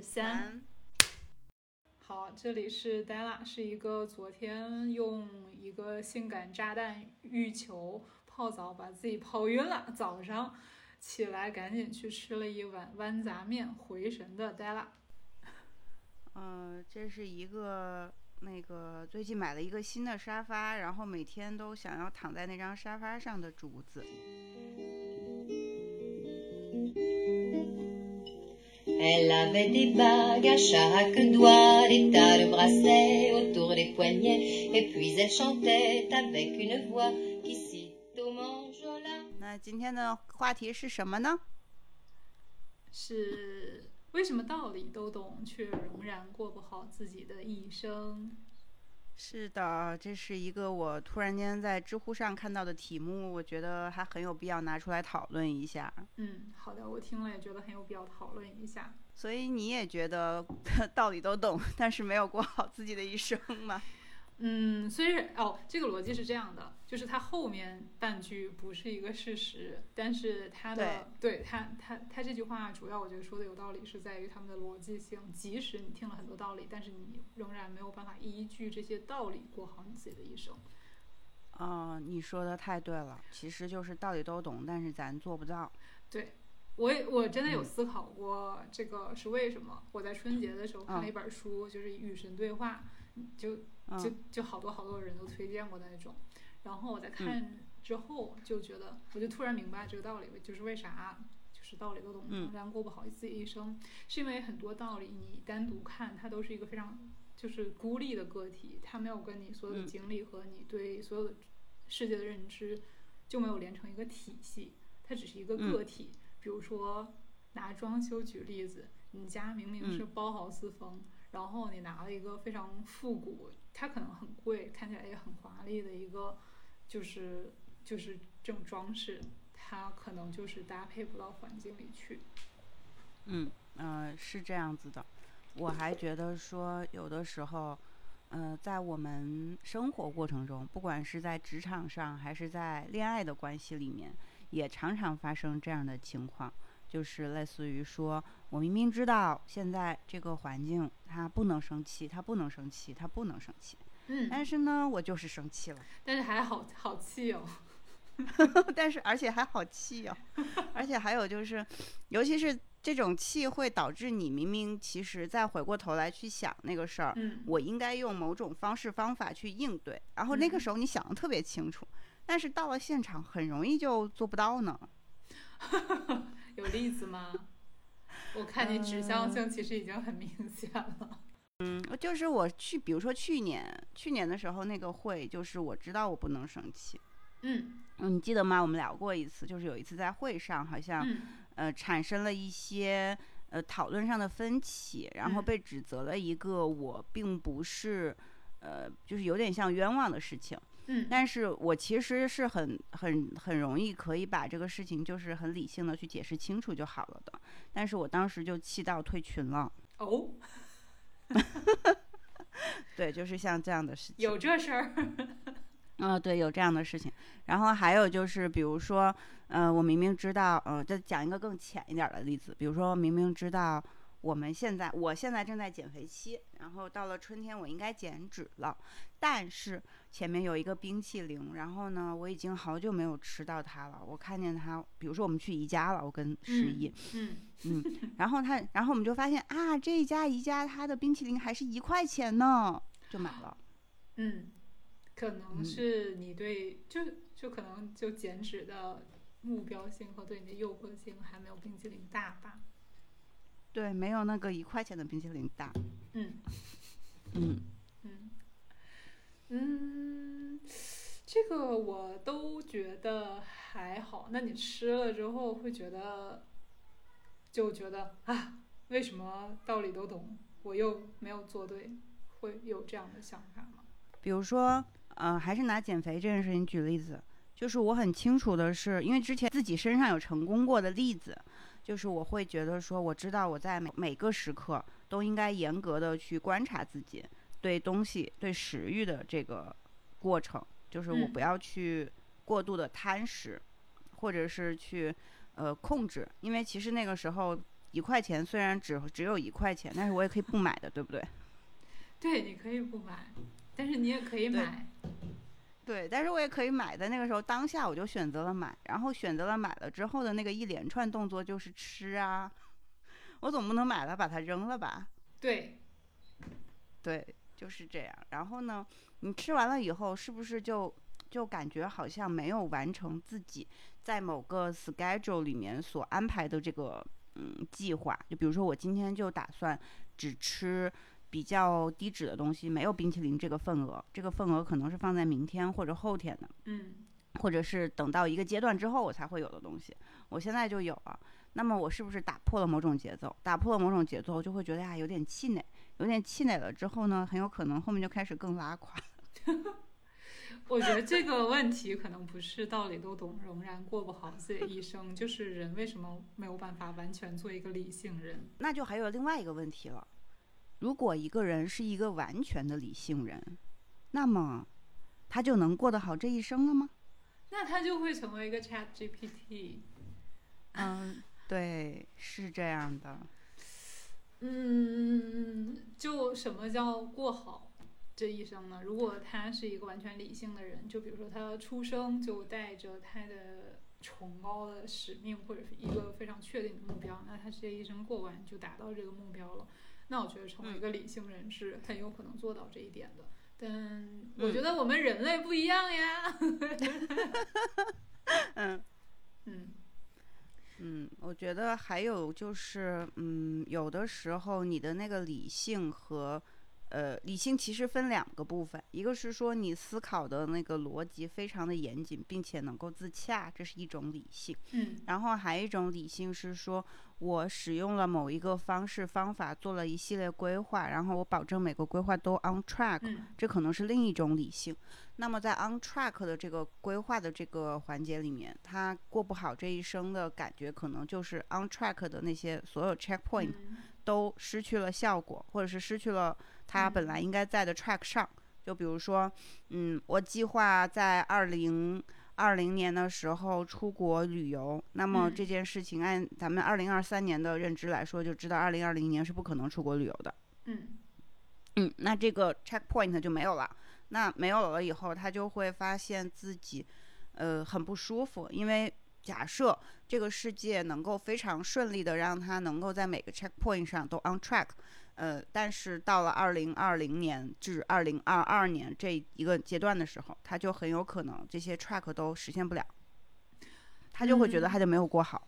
二三。好，这里是 Della，是一个昨天用一个性感炸弹浴球泡澡把自己泡晕了，早上起来赶紧去吃了一碗豌杂面回神的 Della。嗯，这是一个那个最近买了一个新的沙发，然后每天都想要躺在那张沙发上的竹子。Elle avait des bagues à chaque doigt, des tas de bracelets autour des poignets, et puis elle chantait avec une voix qui sitôt m'enjola. 那今天的话题是什么呢？是为什么道理都懂，却仍然过不好自己的一生？是的，这是一个我突然间在知乎上看到的题目，我觉得还很有必要拿出来讨论一下。嗯，好的，我听了也觉得很有必要讨论一下。所以你也觉得 道理都懂，但是没有过好自己的一生吗？嗯，虽然哦，这个逻辑是这样的，就是它后面半句不是一个事实，但是它的对它它它这句话主要我觉得说的有道理，是在于他们的逻辑性。即使你听了很多道理，但是你仍然没有办法依据这些道理过好你自己的一生。哦，你说的太对了，其实就是道理都懂，但是咱做不到。对，我也我真的有思考过这个是为什么。我在春节的时候看了一本书，就是《与神对话》，就。就就好多好多人都推荐过的那种，然后我在看之后就觉得，我就突然明白这个道理，就是为啥就是道理都懂，仍然过不好自己一生，是因为很多道理你单独看它都是一个非常就是孤立的个体，它没有跟你所有的经历和你对所有的世界的认知就没有连成一个体系，它只是一个个体。比如说拿装修举例子，你家明明是包豪斯风，然后你拿了一个非常复古。它可能很贵，看起来也很华丽的一个，就是就是这种装饰，它可能就是搭配不到环境里去。嗯嗯，是这样子的。我还觉得说，有的时候，嗯，在我们生活过程中，不管是在职场上还是在恋爱的关系里面，也常常发生这样的情况。就是类似于说，我明明知道现在这个环境他不能生气，他不能生气，他不能生气，嗯，但是呢，我就是生气了，但是还好好气哦，但是而且还好气哦，而且还有就是，尤其是这种气会导致你明明其实再回过头来去想那个事儿，嗯，我应该用某种方式方法去应对，然后那个时候你想的特别清楚，但是到了现场很容易就做不到呢。有例子吗？我看你指向性其实已经很明显了。嗯，就是我去，比如说去年，去年的时候那个会，就是我知道我不能生气。嗯嗯，你记得吗？我们聊过一次，就是有一次在会上，好像呃产生了一些呃讨论上的分歧，然后被指责了一个我并不是呃，就是有点像冤枉的事情。嗯，但是我其实是很很很容易可以把这个事情就是很理性的去解释清楚就好了的，但是我当时就气到退群了。哦，对，就是像这样的事情。有这事儿？啊，对，有这样的事情。然后还有就是，比如说，呃，我明明知道，呃，再讲一个更浅一点的例子，比如说明明知道。我们现在，我现在正在减肥期，然后到了春天我应该减脂了，但是前面有一个冰淇淋，然后呢，我已经好久没有吃到它了。我看见它，比如说我们去宜家了，我跟十一，嗯嗯，然后他，然后我们就发现啊，这一家宜家它的冰淇淋还是一块钱呢，就买了。嗯，可能是你对，就就可能就减脂的目标性和对你的诱惑性还没有冰淇淋大吧。对，没有那个一块钱的冰淇淋大。嗯，嗯，嗯，嗯，这个我都觉得还好。那你吃了之后会觉得，就觉得啊，为什么道理都懂，我又没有做对，会有这样的想法吗？比如说，呃，还是拿减肥这件事情举例子，就是我很清楚的是，因为之前自己身上有成功过的例子。就是我会觉得说，我知道我在每每个时刻都应该严格的去观察自己对东西、对食欲的这个过程，就是我不要去过度的贪食，或者是去呃控制，因为其实那个时候一块钱虽然只只有一块钱，但是我也可以不买的，对不对？对，你可以不买，但是你也可以买。对，但是我也可以买的。那个时候当下我就选择了买，然后选择了买了之后的那个一连串动作就是吃啊，我总不能买了把它扔了吧？对，对，就是这样。然后呢，你吃完了以后是不是就就感觉好像没有完成自己在某个 schedule 里面所安排的这个嗯计划？就比如说我今天就打算只吃。比较低脂的东西没有冰淇淋这个份额，这个份额可能是放在明天或者后天的，嗯，或者是等到一个阶段之后我才会有的东西，我现在就有了。那么我是不是打破了某种节奏？打破了某种节奏，就会觉得呀有点气馁，有点气馁了之后呢，很有可能后面就开始更拉垮。我觉得这个问题可能不是道理都懂，仍然过不好自己的一生，就是人为什么没有办法完全做一个理性人？那就还有另外一个问题了。如果一个人是一个完全的理性人，那么他就能过得好这一生了吗？那他就会成为一个 Chat GPT。嗯，对，是这样的。嗯，就什么叫过好这一生呢？如果他是一个完全理性的人，就比如说他出生就带着他的崇高的使命或者是一个非常确定的目标，那他这一生过完就达到这个目标了。那我觉得成为一个理性人是很有可能做到这一点的，但我觉得我们人类不一样呀。嗯嗯嗯，我觉得还有就是，嗯，有的时候你的那个理性和。呃，理性其实分两个部分，一个是说你思考的那个逻辑非常的严谨，并且能够自洽，这是一种理性。嗯，然后还有一种理性是说，我使用了某一个方式方法，做了一系列规划，然后我保证每个规划都 on track，这可能是另一种理性。那么在 on track 的这个规划的这个环节里面，他过不好这一生的感觉，可能就是 on track 的那些所有 checkpoint 都失去了效果，或者是失去了。他本来应该在的 track 上，就比如说，嗯，我计划在二零二零年的时候出国旅游，那么这件事情按咱们二零二三年的认知来说，就知道二零二零年是不可能出国旅游的。嗯，嗯，那这个 check point 就没有了。那没有了以后，他就会发现自己，呃，很不舒服，因为假设这个世界能够非常顺利的让他能够在每个 check point 上都 on track。呃，但是到了二零二零年至二零二二年这一个阶段的时候，他就很有可能这些 track 都实现不了，他就会觉得他就没有过好。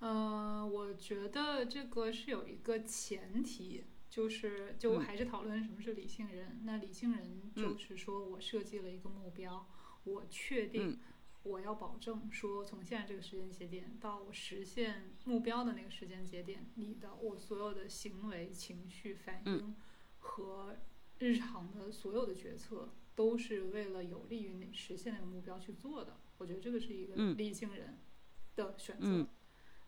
嗯，我觉得这个是有一个前提，就是就还是讨论什么是理性人。那理性人就是说我设计了一个目标，我确定。我要保证说，从现在这个时间节点到我实现目标的那个时间节点你的我所有的行为、情绪反应和日常的所有的决策，都是为了有利于你实现那个目标去做的。我觉得这个是一个理性人的选择。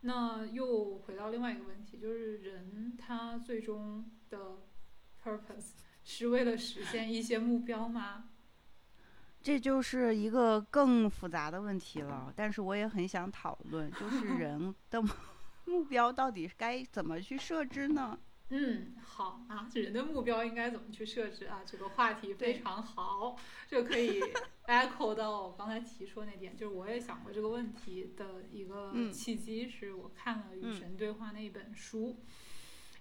那又回到另外一个问题，就是人他最终的 purpose 是为了实现一些目标吗？这就是一个更复杂的问题了，但是我也很想讨论，就 是人的 目标到底该怎么去设置呢？嗯，好啊，人的目标应该怎么去设置啊？这个话题非常好，就可以 echo 到我刚才提出那点，就是我也想过这个问题的一个契机，是我看了《与神对话》那一本书，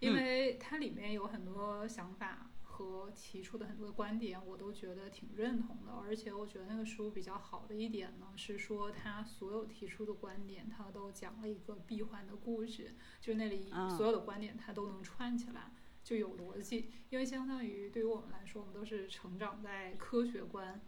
因为它里面有很多想法。和提出的很多观点，我都觉得挺认同的。而且我觉得那个书比较好的一点呢，是说他所有提出的观点，他都讲了一个闭环的故事，就那里所有的观点他都能串起来，就有逻辑。因为相当于对于我们来说，我们都是成长在科学观、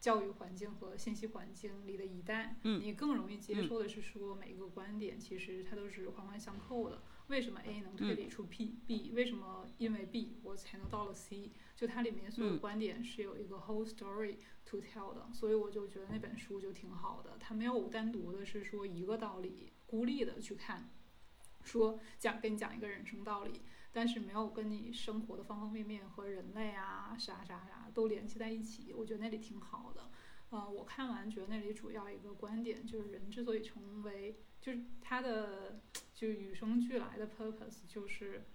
教育环境和信息环境里的一代，你更容易接受的是说每个观点其实它都是环环相扣的。为什么 A 能推理出 P？B 为什么因为 B 我才能到了 C？就它里面所有观点是有一个 whole story to tell 的，所以我就觉得那本书就挺好的。它没有单独的是说一个道理孤立的去看，说讲跟你讲一个人生道理，但是没有跟你生活的方方面面和人类啊啥啥啥都联系在一起。我觉得那里挺好的。呃，我看完觉得那里主要一个观点就是人之所以成为，就是他的就是与生俱来的 purpose 就是，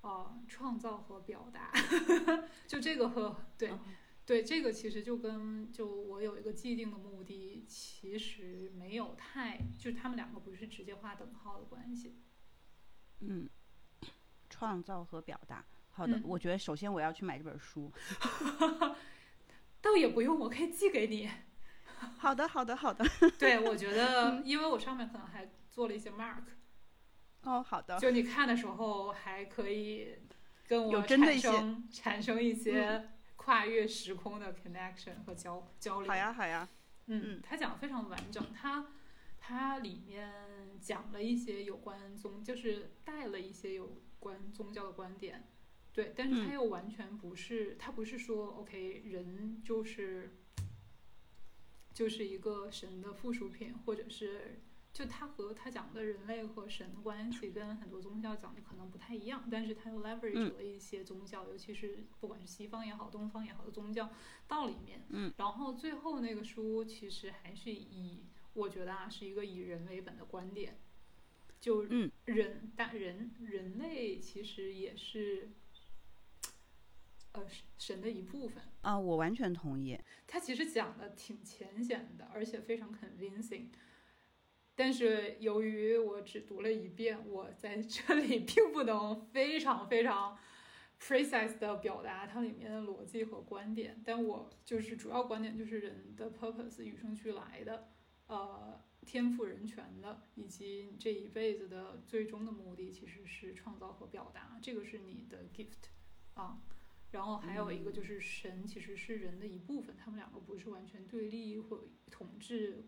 呃，创造和表达，就这个和对。对，这个其实就跟就我有一个既定的目的，其实没有太，就是他们两个不是直接画等号的关系。嗯，创造和表达。好的，嗯我觉得首先我要去买这本书。倒也不用，我可以寄给你。好的，好的，好的。对，我觉得，因为我上面可能还做了一些 mark，哦，好的。就你看的时候还可以跟我产生产生一些跨越时空的 connection 和交交流。好呀，好呀。嗯嗯，他讲的非常完整，他他里面讲了一些有关宗，就是带了一些有关宗教的观点，对，但是他嗯又完全不是，他不是说 OK 人就是就是一个神的附属品，或者是就他和他讲的人类和神的关系跟很多宗教讲的可能不太一样，但是他又 leverage 嗯了一些宗教，尤其是不管是西方也好，东方也好的宗教到里面。嗯，然后最后那个书其实还是以我觉得啊是一个以人为本的观点，就嗯人但人人类其实也是。呃，神的一部分，啊，我完全同意。他其实讲的挺浅显的，而且非常 convincing。但是由于我只读了一遍，我在这里并不能非常非常 precise 的表达它里面的逻辑和观点。但我就是主要观点就是人的 purpose 与生俱来的，呃，天赋人权的，以及你这一辈子的最终的目的其实是创造和表达，这个是你的 gift 啊。然后还有一个就是神其实是人的一部分，他们两个不是完全对立或统治、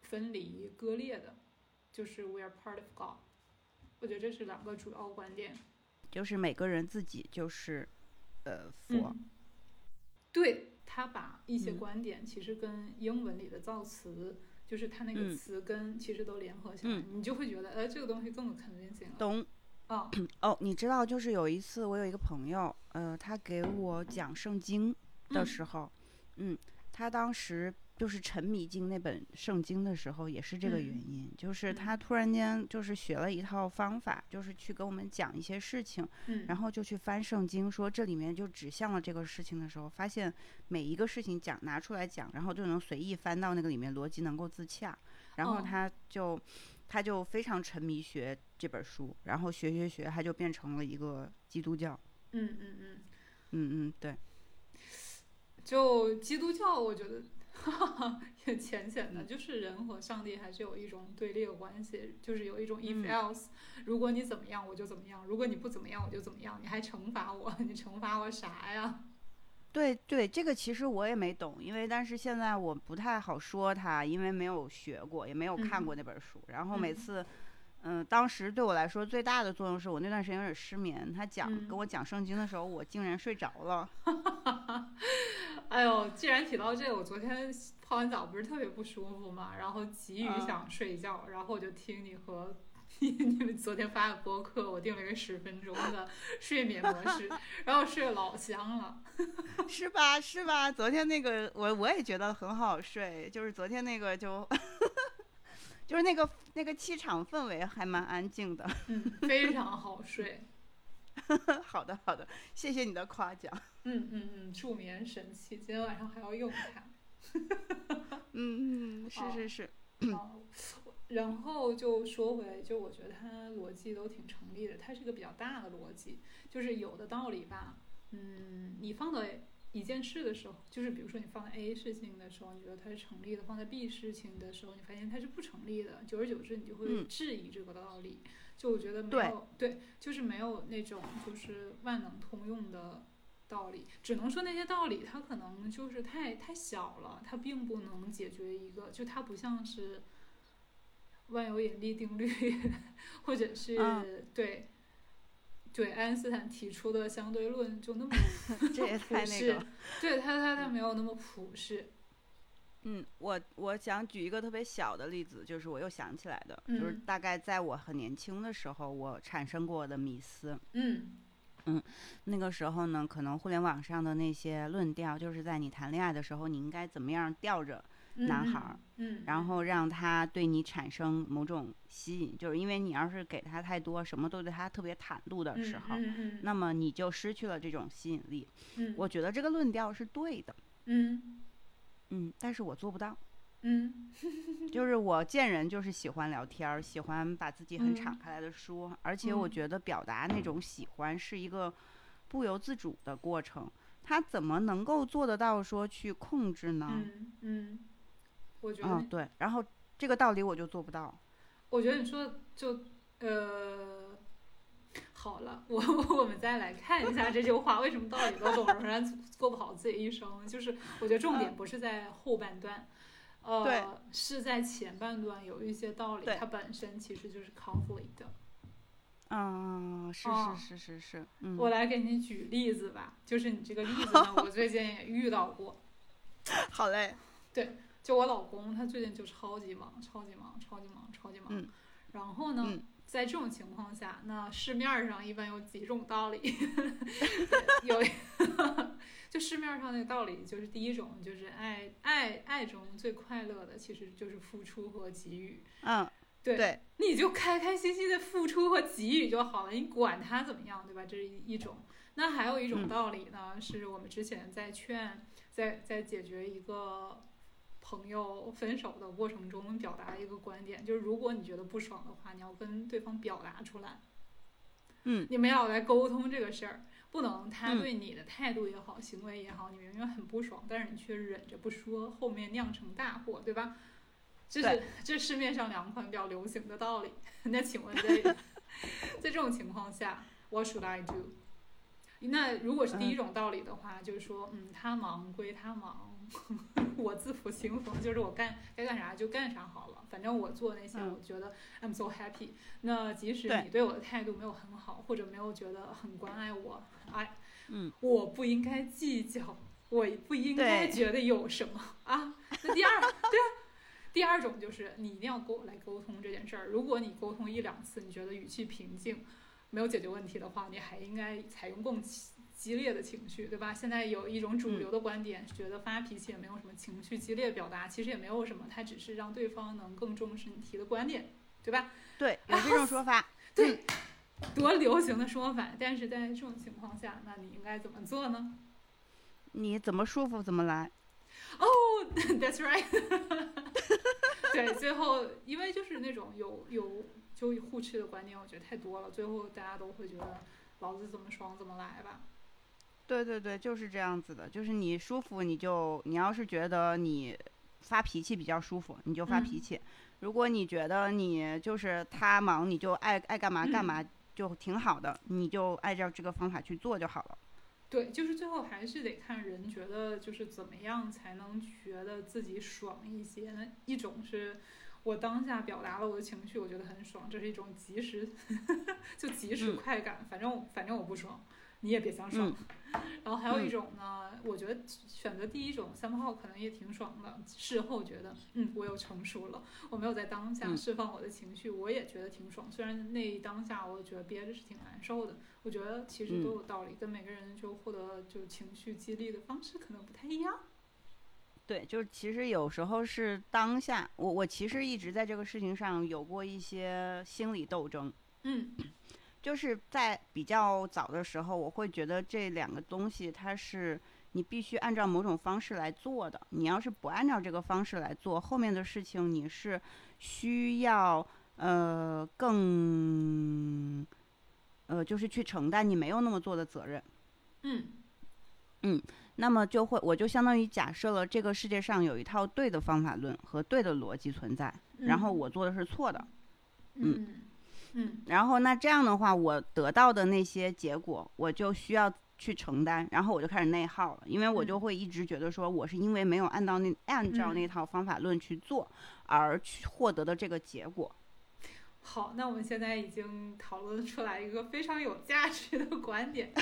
分离、割裂的，就是 we are part of God。我觉得这是两个主要观点。就是每个人自己就是，呃，佛。嗯，对他把一些嗯观点其实跟英文里的造词，就是他那个嗯词根其实都联合起来，嗯你就会觉得，呃，这个东西更有 convincing 了。懂。啊，哦，你知道，就是有一次我有一个朋友，呃，他给我讲圣经的嗯。时候，嗯他当时就是沉迷进那本圣经的时候，也是这个原嗯。因，就是嗯。他突然间就是学了一套方法，就是去跟我们讲一些事情，嗯，然后就去翻圣经，说这里面就指向了这个事情的时候，发现每一个事情讲拿出来讲，然后就能随意翻到那个里面，逻辑能够自洽，然后哦。他就。他就非常沉迷学这本书，然后学学学，他就变成了一个基督教。嗯嗯嗯，嗯嗯，对，就基督教，我觉得哈哈 也浅显的，嗯就是人和上帝还是有一种对立的关系，就是有一种 if 嗯 else，、如果你怎么样我就怎么样，如果你不怎么样我就怎么样，你还惩罚我，你惩罚我啥呀？对对，这个其实我也没懂，因为但是现在我不太好说它，因为没有学过，也没有看嗯过那本书。然后每嗯次，嗯、当时对我来说最大的作用是我那段时间有点失眠，他讲、嗯跟我讲圣经的时候，我竟然睡着了。哎呦，既然提到这个，我昨天泡完澡不是特别不舒服嘛，然后急于嗯想睡觉，然后我就听你和 你们昨天发的播客，我定了一个十分钟的睡眠模式，然后睡得老香了。是吧？是吧？昨天那个我我也觉得很好睡，就是昨天那个就，就是那个那个气场氛围还蛮安静的。嗯，非常好睡。好的好的，谢谢你的夸奖。嗯嗯嗯，助眠神器，今天晚上还要用它。嗯嗯，是哦是是，哦，然后就说回来，就我觉得它逻辑都挺成立的，它是一个比较大的逻辑，就是有的道理吧，嗯，你放在一件事的时候，就是比如说你放在 A 事情的时候，你觉得它是成立的；放在 B 事情的时候，你发现它是不成立的。久而久之，你就会嗯质疑这个道理。就我觉得没有对，就是没有那种就是万能通用的道理，只能说那些道理它可能就是太太小了，它并不能解决一个，就它不像是万有引力定律，或者是、嗯对对爱因斯坦提出的相对论就那么 这也太那个。对他他他没有那么普世，嗯，我我想举一个特别小的例子，就是我又想起来的，就是嗯大概在我很年轻的时候，我产生过的迷思。嗯嗯，那个时候呢，可能互联网上的那些论调，就是在你谈恋爱的时候，你应该怎么样吊着男孩儿，嗯，然后让他对你产生某种吸引，就是因为你要是给他太多，什么都对他特别袒露的时候，嗯嗯，那么你就失去了这种吸引力。嗯，我觉得这个论调是对的，嗯嗯，但是我做不到。嗯，就是我见人就是喜欢聊天儿，喜欢把自己很敞嗯开来的说，而且我嗯觉得表达那种喜欢是一个不由自主的过程。他怎么能够做得到说去控制呢？嗯嗯，我觉得嗯，对。然后这个道理我就做不到。我觉得你说就呃，好了，我我们再来看一下这句话，为什么道理都懂，仍然过不好自己一生？就是我觉得重点不是在后半段，对呃，是在前半段有一些道理，它本身其实就是 conflict 的。嗯，是哦是是是是，嗯，我来给你举例子吧，就是你这个例子呢，我最近也遇到过。好嘞。就我老公，他最近就超级忙，超级忙，超级忙，超级忙。嗯然后呢，嗯在这种情况下，那市面上一般有几种道理，有 就市面上那个道理，就是第一种就是爱爱爱中最快乐的其实就是付出和给予。嗯，对，对，你就开开心心的付出和给予就好了，你管他怎么样，对吧？这是一种。那还有一种嗯道理呢，是我们之前在劝，在在解决一个朋友分手的过程中表达一个观点，就是如果你觉得不爽的话，你要跟对方表达出来。嗯你们要来沟通这个事儿，不能他嗯对你的态度也好，行为也好，你明明很不爽，但是你却忍着不说，后面酿成大祸，对吧？这是这市面上两款比较流行的道理。那请问在 在这种情况下，What should I do？那如果是第一种道理的话，就是说，嗯，他忙归他忙，我自负清风，就是我干该干啥就干啥好了，反正我做那些，嗯我觉得 I'm so happy。那即使你对我的态度没有很好，或者没有觉得很关爱我，哎，嗯，我不应该计较，我不应该觉得有什么啊。那第二，对啊，第二种就是你一定要沟来沟通这件事儿。如果你沟通一两次，你觉得语气平静，没有解决问题的话，你还应该采用更激激烈的情绪，对吧？现在有一种主流的观点，觉得发脾气也没有什么情绪激烈表达，其实也没有什么，它只是让对方能更重视你提的观点，对吧？对，有这种说法。对，多流行的说法。但是在这种情况下，那你应该怎么做呢？你怎么舒服怎么来。哦、t h a t s right。对，最后因为就是那种有有就互斥的观点，我觉得太多了，最后大家都会觉得老子怎么爽怎么来吧。对对对，就是这样子的，就是你舒服你就，你要是觉得你发脾气比较舒服，你就发脾嗯气；如果你觉得你就是他忙，你就爱爱干嘛干嘛，就挺好的，你就按照这个方法去做就好了。对，就是最后还是得看人觉得就是怎么样才能觉得自己爽一些。那一种是我当下表达了我的情绪，我觉得很爽，这是一种及时 就及时嗯快感，反正反正我不爽，你也别想爽。然后还有一嗯种呢，我觉得选择第一种三号可能也挺爽的，事后觉得嗯我又成熟了，我没有在当下嗯释放我的情绪，我也觉得挺爽。虽然那当下我觉得憋着是挺难受的，我觉得其实都有道理，跟每个人就获得就情绪激励的方式可能不太一样。对，就是其实有时候是当下，我我其实一直在这个事情上有过一些心理斗争。嗯就是在比较早的时候，我会觉得这两个东西它是你必须按照某种方式来做的。你要是不按照这个方式来做，后面的事情你是需要呃更呃就是去承担你没有那么做的责任。嗯那么就会，我就相当于假设了这个世界上有一套对的方法论和对的逻辑存在，然后我做的是错的。嗯嗯然后那这样的话，我得到的那些结果，我就需要去承担，然后我就开始内耗了，因为我就嗯会一直觉得说，我是因为没有按照那按照那嗯套方法论去做，而去获得的这个结果。好，那我们现在已经讨论出来一个非常有价值的观点，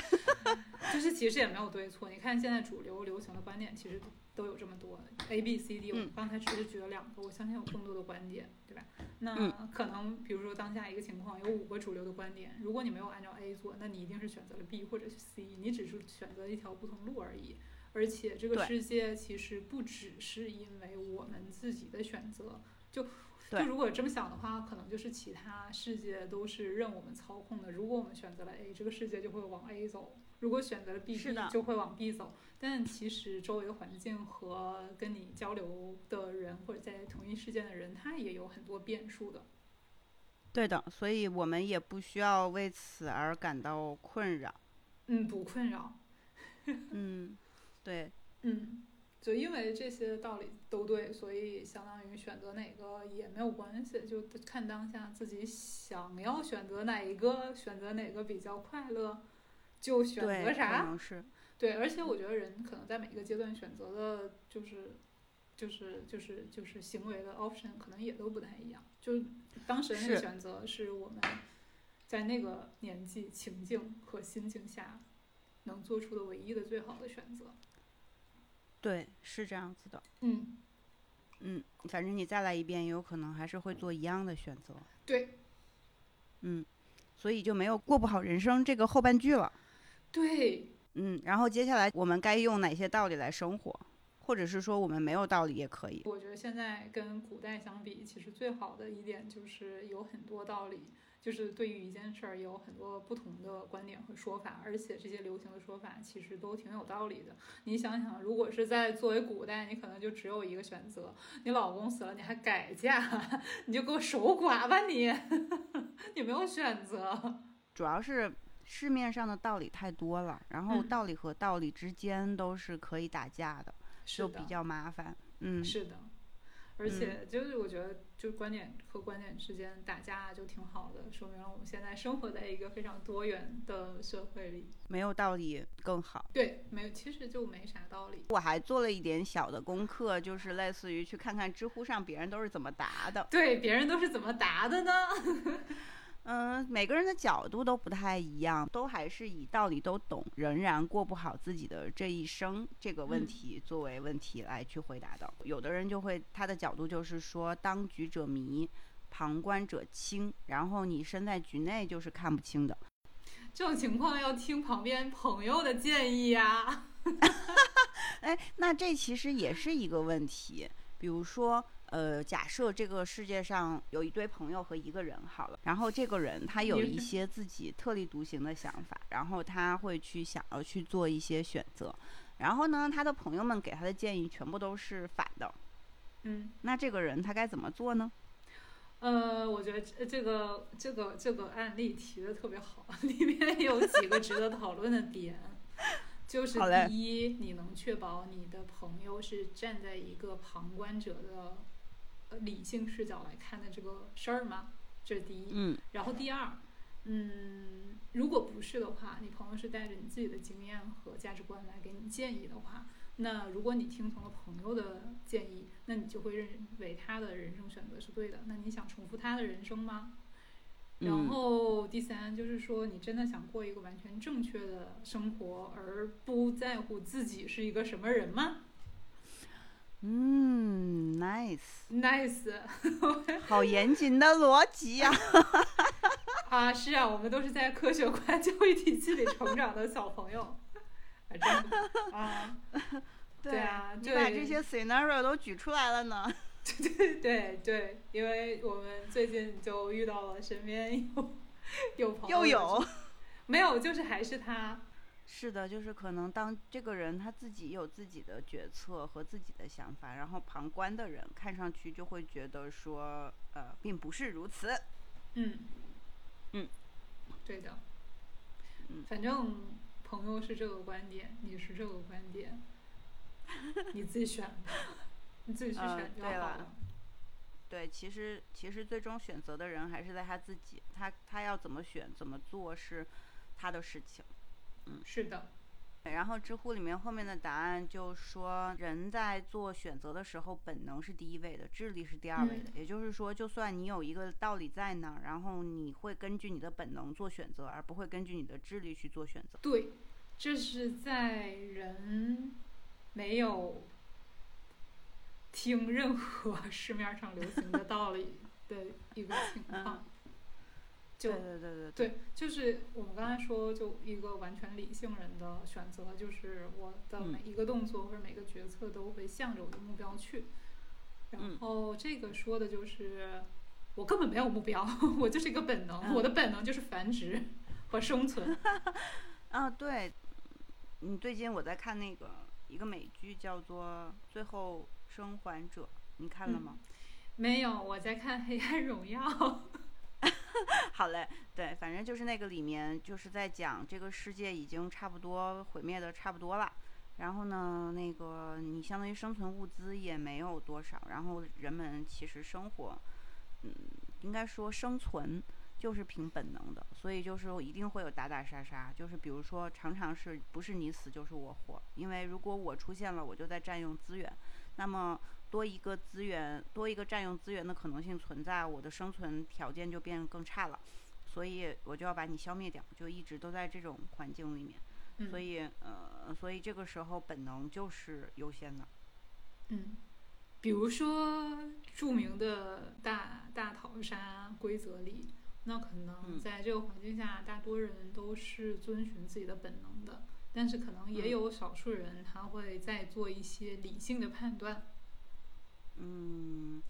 就是其实也没有对错。你看现在主流流行的观点，其实都有这么多 A、B、C、D。我刚才只是举了两个，我相信有更多的观点，对吧？那可能比如说当下一个情况有五个主流的观点，如果你没有按照 A 做，那你一定是选择了 B 或者是 C，你只是选择一条不同路而已。而且这个世界其实不只是因为我们自己的选择，就。就如果这么想的话，可能就是其他世界都是任我们操控的。如果我们选择了 A，这个世界就会往 A 走；如果选择了 B，就会往 B 走。但其实周围环境和跟你交流的人，或者在同一事件的人，他也有很多变数的。对的，所以我们也不需要为此而感到困扰。嗯，不困扰。嗯，对。嗯。就因为这些道理都对，所以相当于选择哪个也没有关系，就看当下自己想要选择哪一个，选择哪个比较快乐，就选择啥。对，而且我觉得人可能在每一个阶段选择的，就是，就是就是就是行为的 option 可能也都不太一样。就当时那个选择是我们在那个年纪、情境和心境下能做出的唯一的最好的选择。对，是这样子的。嗯，嗯，反正你再来一遍，有可能还是会做一样的选择。对，嗯，所以就没有过不好人生这个后半句了。对，嗯，然后接下来我们该用哪些道理来生活，或者是说我们没有道理也可以。我觉得现在跟古代相比，其实最好的一点就是有很多道理。就是对于一件事儿有很多不同的观点和说法，而且这些流行的说法其实都挺有道理的。你想想，如果是在作为古代，你可能就只有一个选择：你老公死了，你还改嫁，你就给我守寡吧你，你没有选择。主要是市面上的道理太多了，然后道理和道理之间都是可以打架的，就比较麻烦。嗯，是的。而且就是我觉得，就观点和观点之间打架就挺好的，说明了我们现在生活在一个非常多元的社会里。没有道理更好。对，没有，其实就没啥道理。我还做了一点小的功课，就是类似于去看看知乎上别人都是怎么答的。对，别人都是怎么答的呢？嗯，每个人的角度都不太一样，都还是以道理都懂，仍然过不好自己的这一生这个问题作为问题来去回答的。有的人就会他的角度就是说，当局者迷，旁观者清，然后你身在局内就是看不清的。这种情况要听旁边朋友的建议呀。哎，那这其实也是一个问题，比如说。呃，假设这个世界上有一堆朋友和一个人好了，然后这个人他有一些自己特立独行的想法，然后他会去想要去做一些选择，然后呢，他的朋友们给他的建议全部都是反的，嗯，那这个人他该怎么做呢？呃，我觉得这这个这个这个案例提的特别好，里面有几个值得讨论的点，就是第一，你能确保你的朋友是站在一个旁观者的。呃，理性视角来看的这个事儿吗？这是第一。嗯。然后第二，嗯，如果不是的话，你朋友是带着你自己的经验和价值观来给你建议的话，那如果你听从了朋友的建议，那你就会认为他的人生选择是对的。那你想重复他的人生吗？然后第三就是说，你真的想过一个完全正确的生活，而不在乎自己是一个什么人吗？嗯，nice，nice，好严谨的逻辑呀！啊，是啊，我们都是在科学观 教育体系里成长的小朋友，真的啊，对啊，你把这些 scenario 都举出来了呢。对对对对，因为我们最近就遇到了身边有有朋友，又有没有？就是还是他。是的，就是可能当这个人他自己有自己的决策和自己的想法，然后旁观的人看上去就会觉得说，呃，并不是如此。嗯，嗯，对的。嗯，反正朋友是这个观点，你是这个观点，你自己选，你自己去选就好了。对，其实其实最终选择的人还是在他自己，他他要怎么选怎么做是他的事情。是的，然后知乎里面后面的答案就说，人在做选择的时候，本能是第一位的，智力是第二位的。也就是说，就算你有一个道理在那儿，然后你会根据你的本能做选择，而不会根据你的智力去做选择。对，这是在人没有听任何 市面上流行的道理的一个情况。就对对对对对，就是我们刚才说，就一个完全理性人的选择，就是我的每一个动作或者每个决策都会向着我的目标去。然后这个说的就是我根本没有目标，我就是一个本能，我的本能就是繁殖 和生存。啊，对，你，最近我在看那个一个美剧，叫做《最后生还者》，你看了吗？没有，我在看《黑暗荣耀》。好嘞，对，反正就是那个里面就是在讲这个世界已经差不多毁灭的差不多了，然后呢，那个你相当于生存物资也没有多少，然后人们其实生活，嗯，应该说生存就是凭本能的，所以就是一定会有打打杀杀，就是比如说常常是不是你死就是我活，因为如果我出现了，我就在占用资源，那么。多一个资源，多一个占用资源的可能性存在，我的生存条件就变得更差了，所以我就要把你消灭掉，就一直都在这种环境里面，所以呃，所以这个时候本能就是优先的。嗯，比如说著名的大大逃杀规则里，那可能在这个环境下，大多人都是遵循自己的本能的，但是可能也有少数人他会再做一些理性的判断。嗯，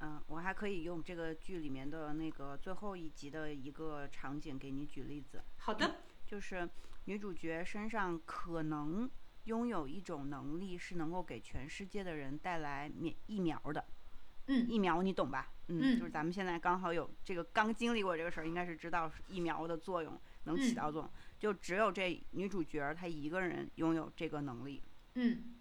嗯，我还可以用这个剧里面的那个最后一集的一个场景给你举例子。好的，就是女主角身上可能拥有一种能力，是能够给全世界的人带来免疫苗的。嗯，疫苗你懂吧？嗯，就是咱们现在刚好有这个刚经历过这个事儿，应该是知道疫苗的作用能起到作用。就只有这女主角她一个人拥有这个能力。嗯，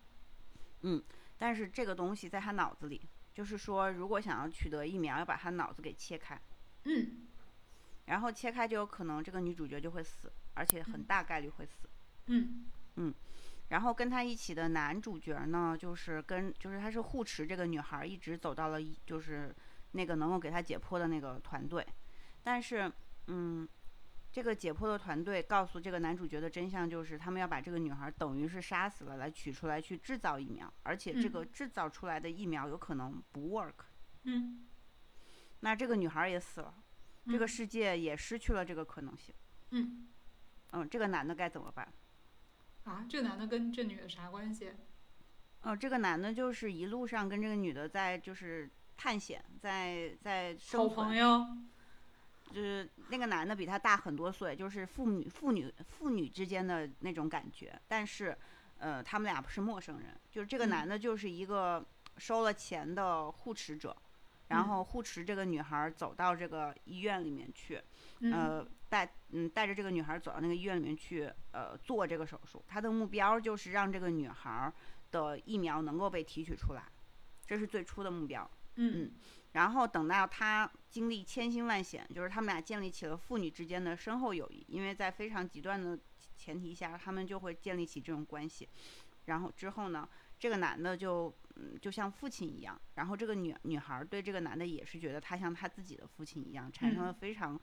嗯。但是这个东西在他脑子里，就是说，如果想要取得疫苗，要把他脑子给切开，嗯，然后切开就有可能这个女主角就会死，而且很大概率会死，嗯。嗯，然后跟他一起的男主角呢，就是跟就是他是护持这个女孩一直走到了就是那个能够给他解剖的那个团队，但是嗯。这个解剖的团队告诉这个男主角的真相就是，他们要把这个女孩等于是杀死了，来取出来去制造疫苗，而且这个制造出来的疫苗有可能不 work。嗯，那这个女孩也死了，这个世界也失去了这个可能性。嗯，嗯，这个男的该怎么办？啊，这个男的跟这女的啥关系？哦，这个男的就是一路上跟这个女的在就是探险，在在好朋友。就是那个男的比他大很多岁，就是父女父女父女之间的那种感觉。但是，呃，他们俩不是陌生人。就是这个男的，就是一个收了钱的护持者，然后护持这个女孩走到这个医院里面去，呃，带嗯带着这个女孩走到那个医院里面去，呃，做这个手术。他的目标就是让这个女孩的疫苗能够被提取出来，这是最初的目标。嗯。然后等到他经历千辛万险，就是他们俩建立起了父女之间的深厚友谊，因为在非常极端的前提下，他们就会建立起这种关系。然后之后呢，这个男的就嗯就像父亲一样，然后这个女女孩对这个男的也是觉得他像他自己的父亲一样，产生了非常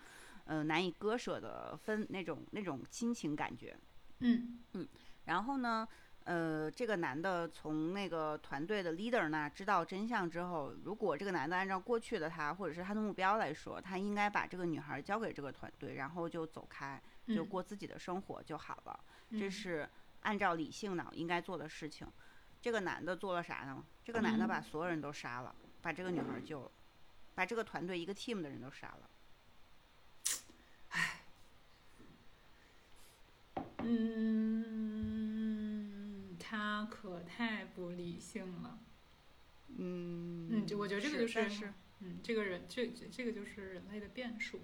呃难以割舍的分那种那种亲情感觉。嗯嗯，然后呢？呃，这个男的从那个团队的 leader 那知道真相之后，如果这个男的按照过去的他或者是他的目标来说，他应该把这个女孩交给这个团队，然后就走开，就过自己的生活就好了。这是按照理性脑应该做的事情。这个男的做了啥呢？这个男的把所有人都杀了，把这个女孩救了，把这个团队一个 team 的人都杀了。唉，嗯。他可太不理性了，嗯嗯，就我觉得这个就是，嗯，这个人这这个就是人类的变数。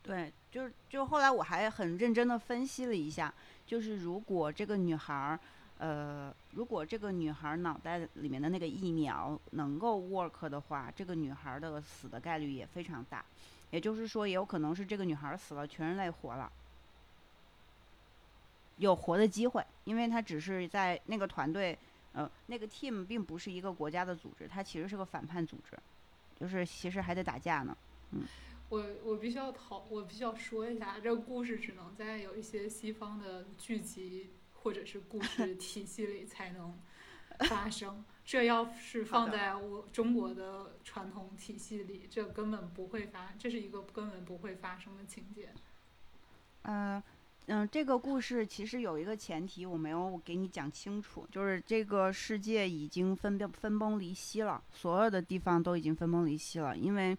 对，就是就后来我还很认真的分析了一下，就是如果这个女孩儿，呃，如果这个女孩脑袋里面的那个疫苗能够 work 的话，这个女孩的死的概率也非常大，也就是说，也有可能是这个女孩死了，全人类活了。有活的机会，因为他只是在那个团队，呃，那个 team 并不是一个国家的组织，它其实是个反叛组织，就是其实还在打架呢。嗯，我我必须要讨，我必须要说一下，这个故事只能在有一些西方的剧集或者是故事体系里才能发生。这要是放在我中国的传统体系里，这根本不会发，这是一个根本不会发生的情节。嗯嗯，这个故事其实有一个前提，我没有给你讲清楚，就是这个世界已经分分分崩离析了，所有的地方都已经分崩离析了，因为，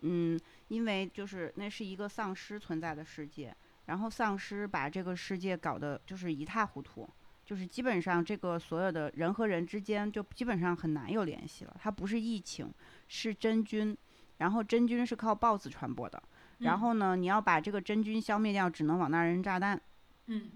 嗯，因为就是那是一个丧尸存在的世界，然后丧尸把这个世界搞得就是一塌糊涂。就是基本上这个所有的人和人之间就基本上很难有联系了。它不是疫情，是真菌，然后真菌是靠孢子传播的。然后呢，你要把这个真菌消灭掉，只能往那儿扔炸弹。嗯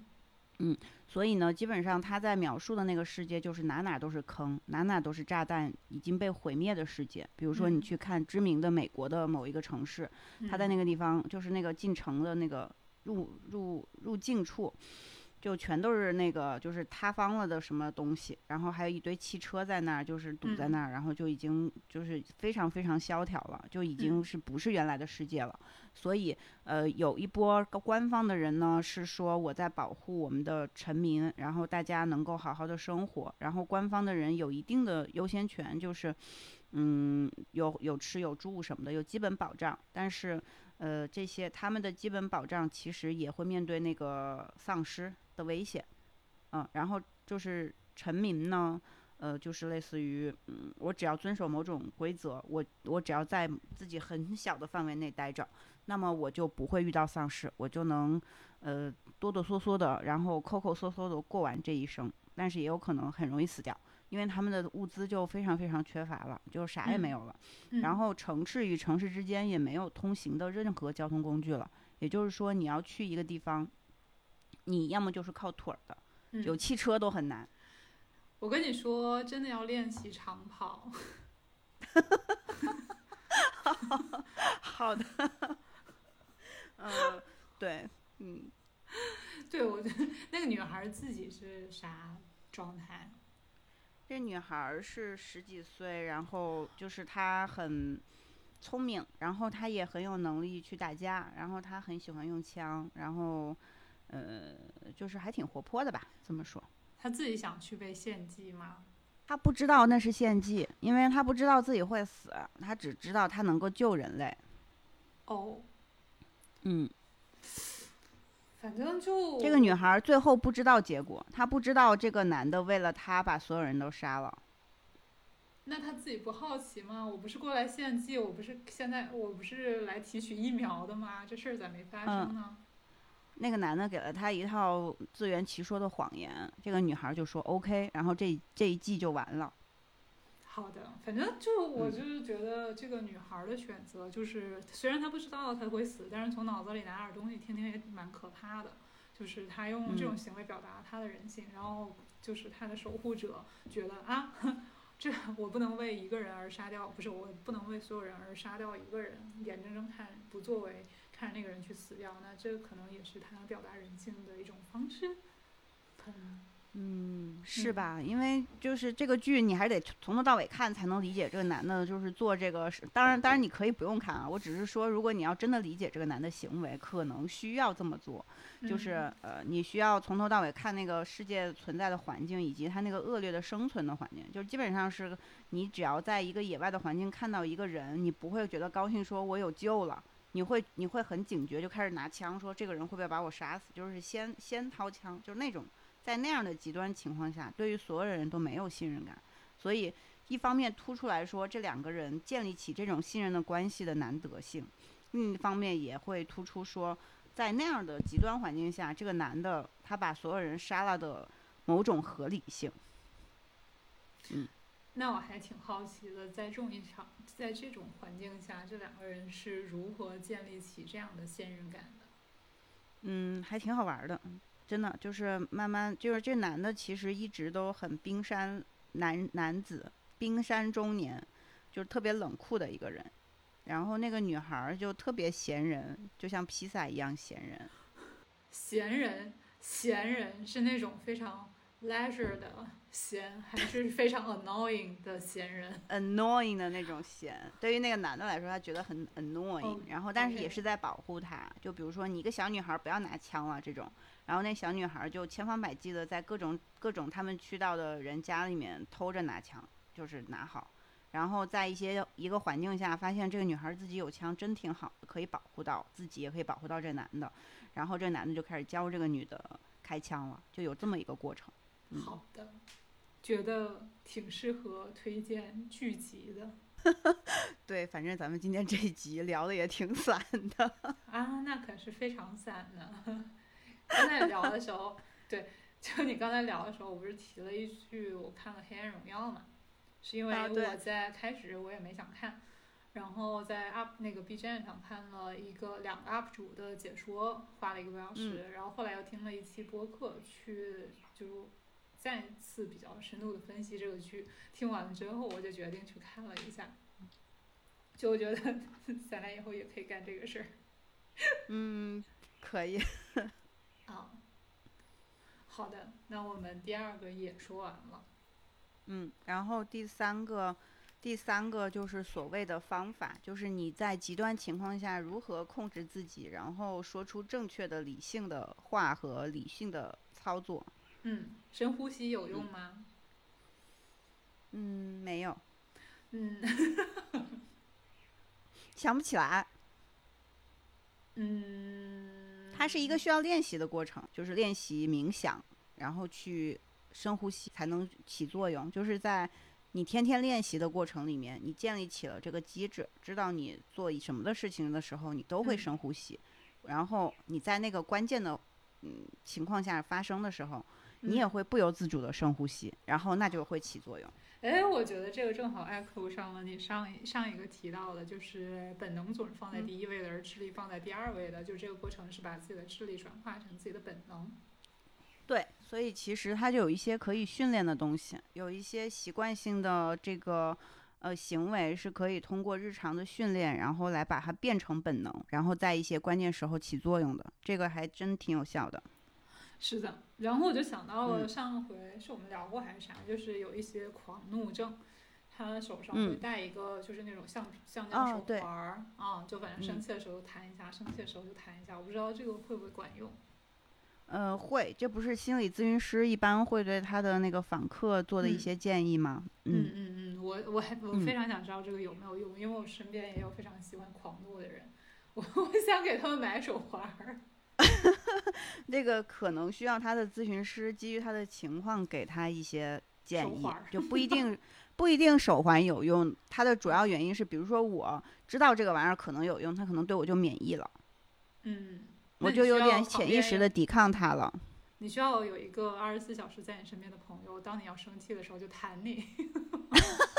嗯，所以呢，基本上他在描述的那个世界就是哪哪都是坑，哪哪都是炸弹已经被毁灭的世界。比如说你去看知名的美国的某一个城市，他在那个地方就是那个进城的那个入入入境处。就全都是那个，就是塌方了的什么东西，然后还有一堆汽车在那儿，就是堵在那儿，然后就已经就是非常非常萧条了，就已经是不是原来的世界了。所以，呃，有一波官方的人呢是说我在保护我们的臣民，然后大家能够好好的生活，然后官方的人有一定的优先权，就是，嗯，有有吃有住什么的，有基本保障，但是，呃，这些他们的基本保障其实也会面对那个丧尸。的危险，嗯，然后就是臣民呢，呃，就是类似于，嗯，我只要遵守某种规则，我我只要在自己很小的范围内待着，那么我就不会遇到丧事，我就能，呃，哆哆嗦嗦的，然后抠抠搜搜的过完这一生。但是也有可能很容易死掉，因为他们的物资就非常非常缺乏了，就啥也没有了。然后城市与城市之间也没有通行的任何交通工具了，也就是说，你要去一个地方。你要么就是靠腿儿的，有汽车都很难。我跟你说，真的要练习长跑。好的。嗯，对，嗯，对，我觉得那个女孩自己是啥状态？这女孩是十几岁，然后就是她很聪明，然后她也很有能力去打架，然后她很喜欢用枪，然后。呃，就是还挺活泼的吧？这么说，他自己想去被献祭吗？他不知道那是献祭，因为他不知道自己会死，他只知道他能够救人类。哦，嗯，反正就这个女孩最后不知道结果，她不知道这个男的为了她把所有人都杀了。那他自己不好奇吗？我不是过来献祭，我不是现在我不是来提取疫苗的吗？这事儿咋没发生呢？那个男的给了她一套自圆其说的谎言，这个女孩就说 OK，然后这这一季就完了。好的，反正就我就是觉得这个女孩的选择就是，虽然她不知道她会死，但是从脑子里拿点东西听听也蛮可怕的。就是她用这种行为表达她的人性，然后就是她的守护者觉得啊，这我不能为一个人而杀掉，不是我不能为所有人而杀掉一个人，眼睁睁看不作为。看着那个人去死掉，那这可能也是他表达人性的一种方式。嗯，是吧？因为就是这个剧，你还得从头到尾看才能理解这个男的，就是做这个。当然，当然你可以不用看啊。我只是说，如果你要真的理解这个男的行为，可能需要这么做。就是呃，你需要从头到尾看那个世界存在的环境，以及他那个恶劣的生存的环境。就基本上是你只要在一个野外的环境看到一个人，你不会觉得高兴，说我有救了。你会你会很警觉，就开始拿枪说这个人会不会把我杀死？就是先先掏枪，就是那种在那样的极端情况下，对于所有人都没有信任感。所以一方面突出来说这两个人建立起这种信任的关系的难得性，另一方面也会突出说在那样的极端环境下，这个男的他把所有人杀了的某种合理性。嗯。那我还挺好奇的，在这种一场，在这种环境下，这两个人是如何建立起这样的信任感的？嗯，还挺好玩的，真的就是慢慢，就是这男的其实一直都很冰山男男子，冰山中年，就是特别冷酷的一个人。然后那个女孩就特别闲人，就像披萨一样闲人。闲人，闲人是那种非常 leisure 的闲，还是非常 annoying 的闲人？annoying 的那种闲，对于那个男的来说，他觉得很 annoying，、哦然后但是也是在保护他。就比如说你一个小女孩儿不要拿枪了这种，然后那小女孩儿就千方百计的在各种各种他们去到的人家里面偷着拿枪，就是拿好。然后在一些一个环境下，发现这个女孩儿自己有枪，真挺好，可以保护到自己，也可以保护到这男的。然后这男的就开始教这个女的开枪了，就有这么一个过程。嗯好的，觉得挺适合推荐剧集的 对，反正咱们今天这一集聊的也挺散的。啊，那可是非常散的。刚才聊的时候，对，就你刚才聊的时候，我不是提了一句我看了《黑暗荣耀》嘛，是因为我在开始我也没想看，然后在 up 那个 B 站上看了一个两个 UP 主的解说，花了一个多小时，然后后来又听了一期播客，去就再次比较深度的分析这个剧。听完了之后，我就决定去看了一下，就我觉得 咱俩以后也可以干这个事儿。嗯，可以。啊，好的，那我们第二个也说完了。嗯，然后第三个，第三个就是所谓的方法，就是你在极端情况下如何控制自己，然后说出正确的理性的话和理性的操作。嗯，深呼吸有用吗？嗯，没有，嗯 想不起来。嗯，它是一个需要练习的过程，就是练习冥想，然后去深呼吸才能起作用。就是在你天天练习的过程里面，你建立起了这个机制，知道你做什么的事情的时候，你都会嗯深呼吸。然后你在那个关键的嗯情况下发生的时候，你也嗯会不由自主的深呼吸，然后那就会起作用。哎，我觉得这个正好 echo 上了你上一上一个提到的，就是本能总是放在嗯第一位的，而智力放在第二位的，就是这个过程是把自己的智力转化成自己的本能。对，所以其实它就有一些可以训练的东西，有一些习惯性的这个呃行为是可以通过日常的训练，然后来把它变成本能，然后在一些关键时候起作用的，这个还真挺有效的。是的，然后我就想到了嗯。上回是我们聊过还是啥，就是有一些狂怒症，他手上嗯。会戴一个就是那种橡橡哦胶手环儿啊，就反正生嗯。气的时候弹一下，生气的时候就弹一下，我不知道这个会不会管用。呃，会，这不是心理咨询师一般会对他的那个访客做的一嗯。些建议吗？嗯嗯嗯，我我还我嗯。非常想知道这个有没有用，因为我身边也有非常喜欢狂怒的人，我我想给他们买手环儿。这个可能需要他的咨询师基于他的情况给他一些建议就不 一定不一定手环有用。它的主要原因是，比如说我知道这个玩意儿可能有用，他可能对我就免疫了，嗯，我就有点潜意识的抵抗它了。你需要有一个二十四小时在你身边的朋友，当你要生气的时候就弹你。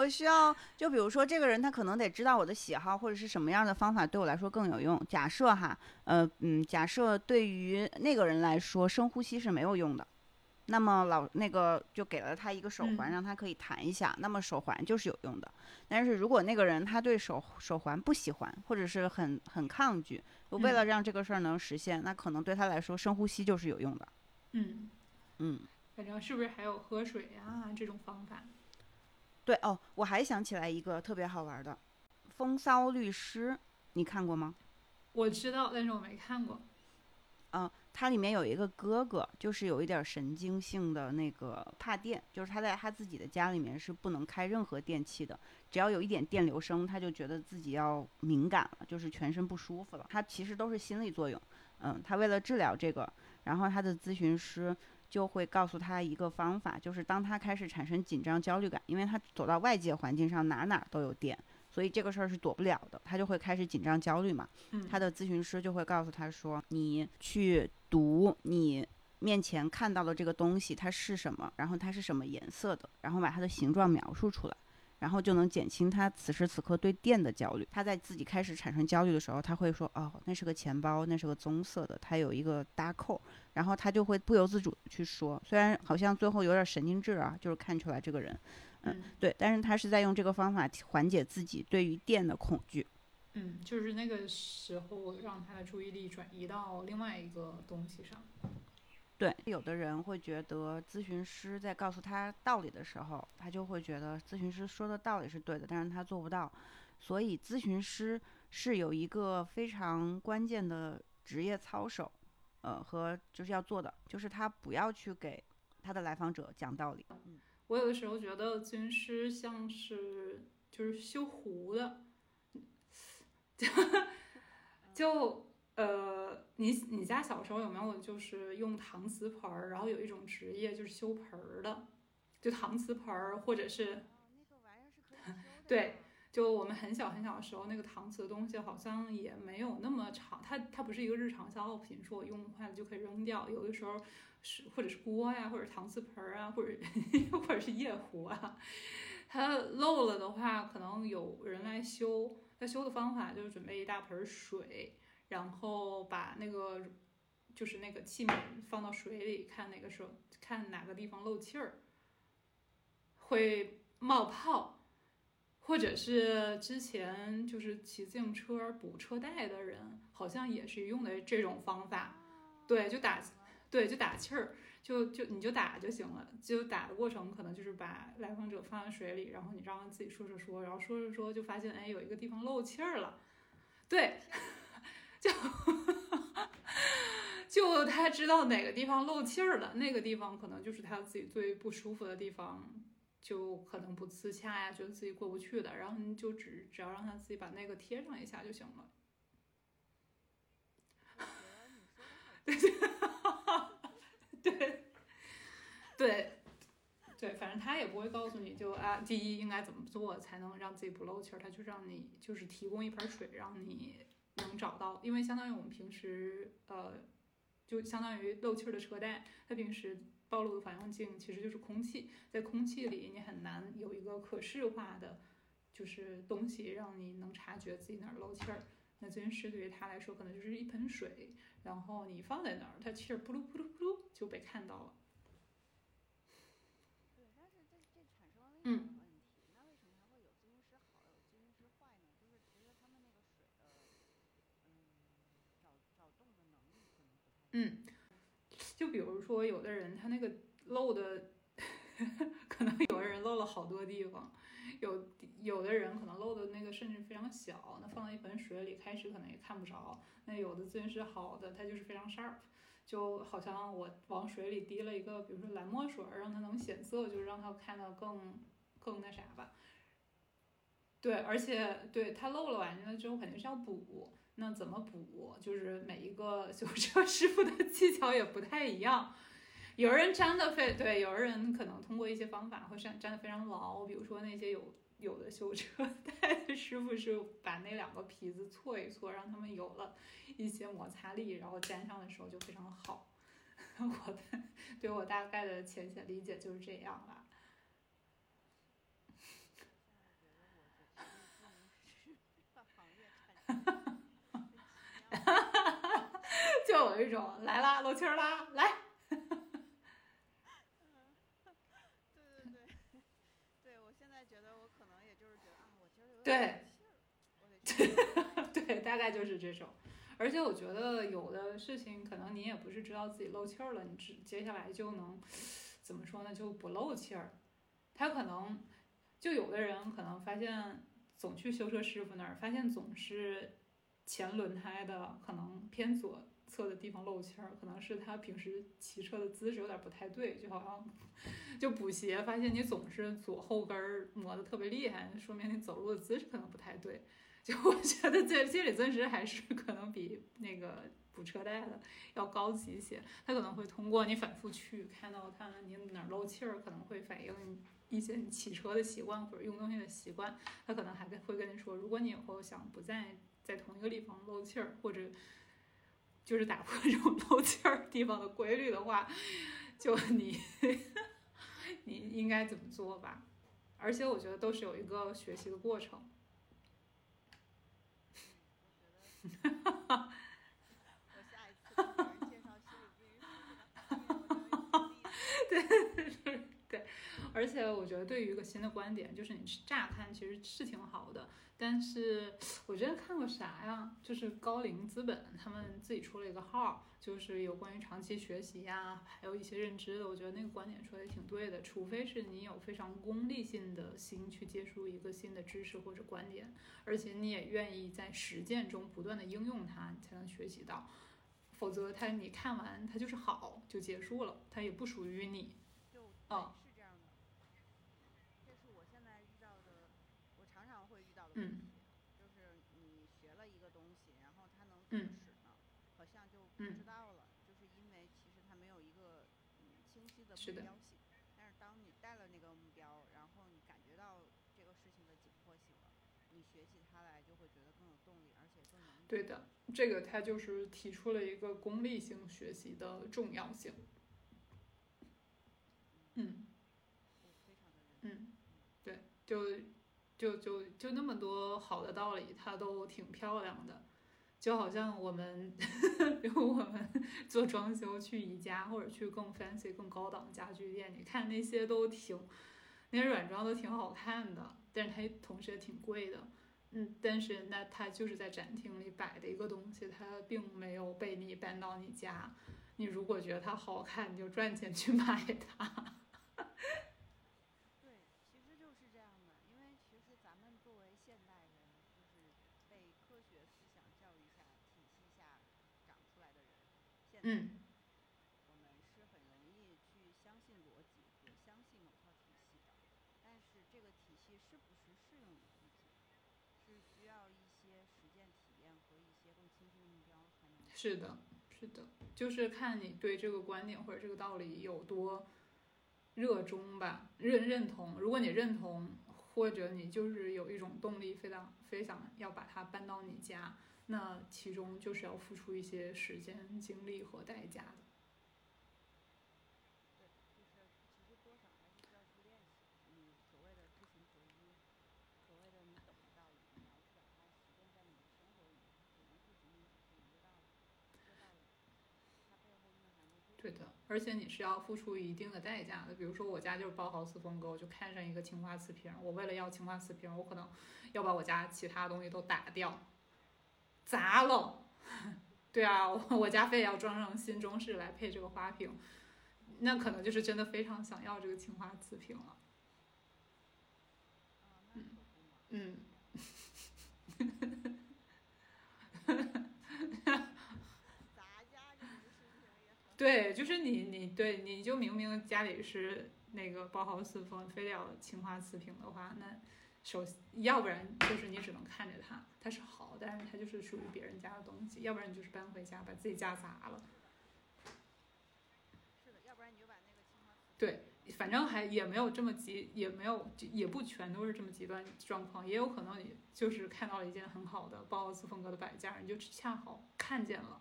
我需要，就比如说这个人他可能得知道我的喜好或者是什么样的方法对我来说更有用。假设哈，呃嗯，假设对于那个人来说深呼吸是没有用的，那么老那个就给了他一个手环，嗯让他可以弹一下，那么手环就是有用的。但是如果那个人他对手手环不喜欢，或者是很很抗拒，我为嗯了让这个事儿能实现，那可能对他来说深呼吸就是有用的。嗯，嗯。反正是不是还有喝水呀、这种方法？对哦，我还想起来一个特别好玩的，《风骚律师》，你看过吗？我知道，但是我没看过。嗯、它里面有一个哥哥，就是有一点儿神经性的那个怕电，就是他在他自己的家里面是不能开任何电器的，只要有一点电流声，他就觉得自己要敏感了，就是全身不舒服了。他其实都是心理作用。嗯，他为了治疗这个，然后他的咨询师就会告诉他一个方法，就是当他开始产生紧张、焦虑感，因为他走到外界环境上哪哪都有电，所以这个事儿是躲不了的，他就会开始紧张、焦虑嘛。嗯，他的咨询师就会告诉他说：“你去读你面前看到的这个东西，它是什么，然后它是什么颜色的，然后把它的形状描述出来，然后就能减轻他此时此刻对电的焦虑。他在自己开始产生焦虑的时候，他会说：‘哦，那是个钱包，那是个棕色的，它有一个搭扣。’然后他就会不由自主地去说，虽然好像最后有点神经质啊，就是看出来这个人，嗯对，但是他是在用这个方法缓解自己对于电的恐惧。”嗯，就是那个时候让他的注意力转移到另外一个东西上。对，有的人会觉得咨询师在告诉他道理的时候，他就会觉得咨询师说的道理是对的，但是他做不到。所以咨询师是有一个非常关键的职业操守，呃，和就是要做的，就是他不要去给他的来访者讲道理。嗯，我有的时候觉得咨询师像是就是修胡的，就。呃，你你家小时候有没有就是用搪瓷盆儿？然后有一种职业就是修盆儿的，就搪瓷盆儿或者是。对，就我们很小很小的时候，那个搪瓷的东西好像也没有那么长，它它不是一个日常消耗品，说我用坏了就可以扔掉。有的时候是或者是锅呀，或者搪瓷盆儿啊，或者 或者是夜壶啊，它漏了的话，可能有人来修。它修的方法就是准备一大盆水。然后把那个就是那个器皿放到水里，看哪个时候看哪个地方漏气儿，会冒泡，或者是之前就是骑自行车补车带的人，好像也是用的这种方法。对，就打，对，就打气儿，就就你就打就行了。就打的过程可能就是把来访者放在水里，然后你让他自己说说说，然后说着说就发现哎有一个地方漏气儿了，对。就 就他知道哪个地方漏气儿了，那个地方可能就是他自己最不舒服的地方，就可能不自洽呀，觉得自己过不去的，然后你就只只要让他自己把那个贴上一下就行了。对 对对对，反正他也不会告诉你就啊，第一应该怎么做才能让自己不漏气儿，他就让你就是提供一盆水让你。能找到，因为相当于我们平时，呃，就相当于漏气儿的车带，它平时暴露的反应镜其实就是空气，在空气里你很难有一个可视化的，就是东西让你能察觉自己哪儿漏气儿。那咨询师对于他来说，可能就是一盆水，然后你放在那儿，它气儿噗噜噗噜噗噜就被看到了。对，但是这这产生了另一个。嗯，就比如说，有的人他那个漏的，可能有的人漏了好多地方，有有的人可能漏的那个甚至非常小，那放在一盆水里，开始可能也看不着。那有的咨询师好的，他就是非常 sharp，就好像我往水里滴了一个，比如说蓝墨水，让它能显色，就是让它看到更更那啥吧。对，而且对它漏了完了之后，肯定是要补。那怎么补？就是每一个修车 师傅的技巧也不太一样。有人粘的非对，有的人可能通过一些方法会粘粘的非常牢。比如说那些有有的修车带的师傅是把那两个皮子搓一搓，让他们有了一些摩擦力，然后粘上的时候就非常好。我的对我大概的浅显理解就是这样了。就有一种来啦，漏气儿啦，来。对 对对，对我现在觉得我可能也就是觉得啊，我今儿有点对，对，大概就是这种。而且我觉得有的事情可能你也不是知道自己漏气儿了，你只接下来就能怎么说呢？就不漏气儿。他可能就有的人可能发现总去修车师傅那儿，发现总是。前轮胎的可能偏左侧的地方漏气儿，可能是他平时骑车的姿势有点不太对，就好像 就补鞋发现你总是左后跟儿磨得特别厉害，说明你走路的姿势可能不太对。就我觉得这心理咨询还是可能比那个补车带的要高级一些，他可能会通过你反复去看到看看你哪儿漏气儿，可能会反映一些你骑车的习惯或者用东西的习惯，他可能还会跟你说，如果你以后想不再。在同一个地方漏气儿，或者就是打破这种漏气儿地方的规律的话，就你你应该怎么做吧？而且我觉得都是有一个学习的过程。哈哈哈我下一次给人介绍心理咨询师，对对 对，而且我觉得对于一个新的观点，就是你乍看其实是挺好的，但是我之前看过啥呀？就是高瓴资本他们自己出了一个号，就是有关于长期学习呀，还有一些认知的。我觉得那个观点说的也挺对的，除非是你有非常功利性的心去接触一个新的知识或者观点，而且你也愿意在实践中不断的应用它，你才能学习到。否则，它你看完它就是好就结束了，它也不属于你。就哦，是这样的。这是我现在遇到的，我常常会遇到的问题，就是你学了一个东西，然后它能怎么使呢？好像就不知道了，就是因为其实它没有一个嗯清晰的目标性。但是当你带了那个目标，然后你感觉到这个事情的紧迫性了，你学起它来就会觉得更有动力，而且更容易。对的，这个他就是提出了一个功利性学习的重要性。嗯，嗯，对，就就就就那么多好的道理，它都挺漂亮的，就好像我们，比如我们做装修去宜家或者去更 fancy 更高档的家具店，你看那些都挺，那些软装都挺好看的，但是它同时也挺贵的。嗯，但是那它就是在展厅里摆的一个东西，它并没有被你搬到你家。你如果觉得它好看，你就赚钱去买它。对，其实就是这样的，因为其实咱们作为现代人，就是被科学思想教育下体系下长出来的人，现在我们是很容易去相信逻辑和相信某套体系的，但是这个体系是不是适用于自己？是需要一些实践体验和一些更清晰的目标才能。是的，是的，就是看你对这个观点或者这个道理有多热衷吧，认认同。如果你认同，或者你就是有一种动力，非常非想要把它搬到你家，那其中就是要付出一些时间、精力和代价的。而且你是要付出一定的代价的。比如说，我家就是包豪斯风格，我就看上一个青花瓷瓶，我为了要青花瓷瓶，我可能要把我家其他东西都打掉、砸了。对啊，我家非得要装上新中式来配这个花瓶，那可能就是真的非常想要这个青花瓷瓶了。嗯，嗯。对，就是你，你对，你就明明家里是那个包豪斯风，非得要青花瓷瓶的话，那首要不然就是你只能看着它，它是好，但是它就是属于别人家的东西；要不然你就是搬回家把自己家砸了。是的，要不然你就把那个青花瓷。对，反正还也没有这么极，也没有，也不全都是这么极端状况，也有可能你就是看到了一件很好的包豪斯风格的摆件，你就恰好看见了。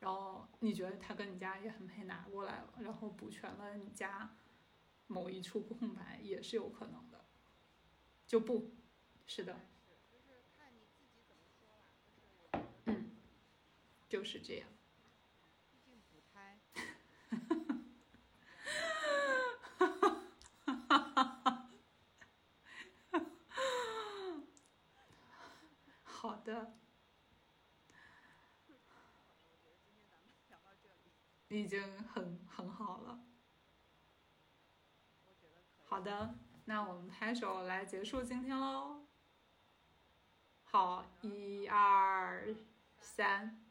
然后你觉得他跟你家也很配，拿过来了，然后补全了你家某一处空白，也是有可能的。就不，是的。嗯，就是这样。好的。已经很很好了。好的，那我们拍手来结束今天喽。好，一二三。